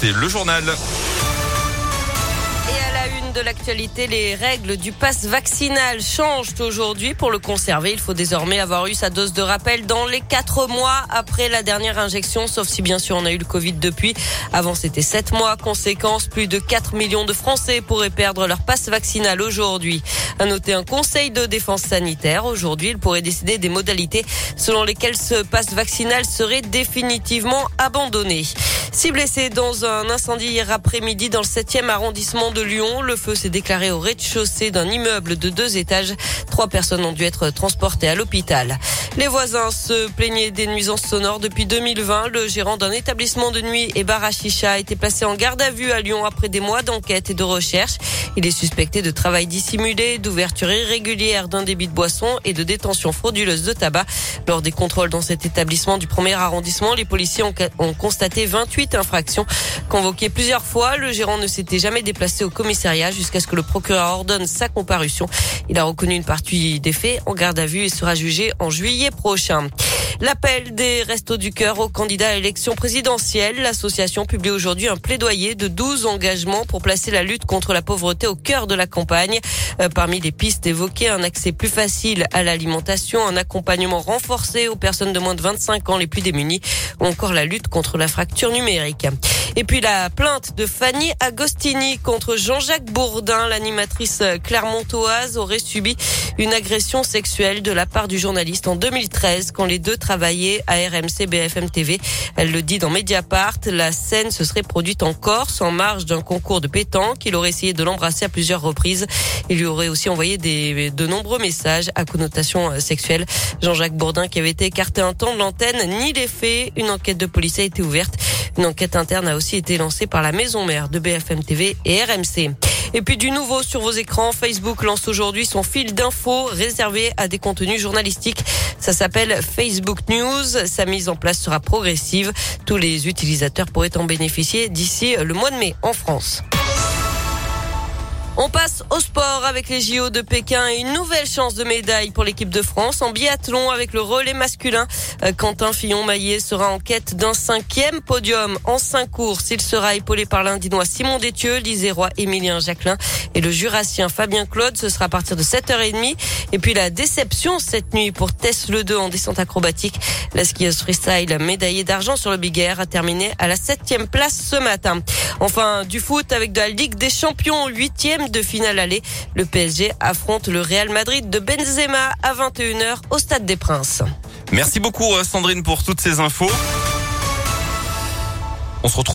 c'est le journal de l'actualité, les règles du pass vaccinal changent aujourd'hui. Pour le conserver, il faut désormais avoir eu sa dose de rappel dans les quatre mois après la dernière injection, sauf si bien sûr on a eu le Covid depuis. Avant, c'était sept mois. Conséquence, plus de 4 millions de Français pourraient perdre leur passe vaccinal aujourd'hui. À noter un conseil de défense sanitaire. Aujourd'hui, il pourrait décider des modalités selon lesquelles ce passe vaccinal serait définitivement abandonné. Six blessés dans un incendie hier après-midi dans le 7e arrondissement de Lyon. Le feu s'est déclaré au rez-de-chaussée d'un immeuble de deux étages. Trois personnes ont dû être transportées à l'hôpital. Les voisins se plaignaient des nuisances sonores depuis 2020. Le gérant d'un établissement de nuit et bar a été placé en garde à vue à Lyon après des mois d'enquête et de recherche. Il est suspecté de travail dissimulé, d'ouverture irrégulière d'un débit de boisson et de détention frauduleuse de tabac. Lors des contrôles dans cet établissement du premier arrondissement, les policiers ont constaté 28 infraction. Convoqué plusieurs fois, le gérant ne s'était jamais déplacé au commissariat jusqu'à ce que le procureur ordonne sa comparution. Il a reconnu une partie des faits en garde à vue et sera jugé en juillet prochain. L'appel des Restos du Cœur aux candidats à l'élection présidentielle. L'association publie aujourd'hui un plaidoyer de 12 engagements pour placer la lutte contre la pauvreté au cœur de la campagne. Euh, parmi les pistes évoquées, un accès plus facile à l'alimentation, un accompagnement renforcé aux personnes de moins de 25 ans les plus démunies ou encore la lutte contre la fracture numérique. Et puis la plainte de Fanny Agostini contre Jean-Jacques Bourdin, l'animatrice clermontoise, aurait subi une agression sexuelle de la part du journaliste en 2013 quand les deux travaillaient à RMC BFM TV. Elle le dit dans Mediapart. La scène se serait produite en Corse en marge d'un concours de pétanque. Il aurait essayé de l'embrasser à plusieurs reprises. Il lui aurait aussi envoyé de nombreux messages à connotation sexuelle. Jean-Jacques Bourdin qui avait été écarté un temps de l'antenne nie les faits. Une enquête de police a été ouverte. Une enquête interne a aussi été lancée par la maison mère de BFM TV et RMC. Et puis du nouveau sur vos écrans, Facebook lance aujourd'hui son fil d'infos réservé à des contenus journalistiques. Ça s'appelle Facebook News. Sa mise en place sera progressive. Tous les utilisateurs pourraient en bénéficier d'ici le mois de mai en France. On passe au sport avec les JO de Pékin et une nouvelle chance de médaille pour l'équipe de France en biathlon avec le relais masculin. Euh, Quentin Fillon-Maillet sera en quête d'un cinquième podium en cinq courses. Il sera épaulé par l'Indinois Simon Détieux, l'Isérois Émilien Jacquelin et le Jurassien Fabien Claude. Ce sera à partir de 7h30. Et puis la déception cette nuit pour Tess Le 2 en descente acrobatique. La skieuse freestyle médaillée d'argent sur le Big Air a terminé à la septième place ce matin. Enfin, du foot avec de la Ligue des Champions, huitième de finale aller. Le PSG affronte le Real Madrid de Benzema à 21h au Stade des Princes. Merci beaucoup Sandrine pour toutes ces infos. On se retrouve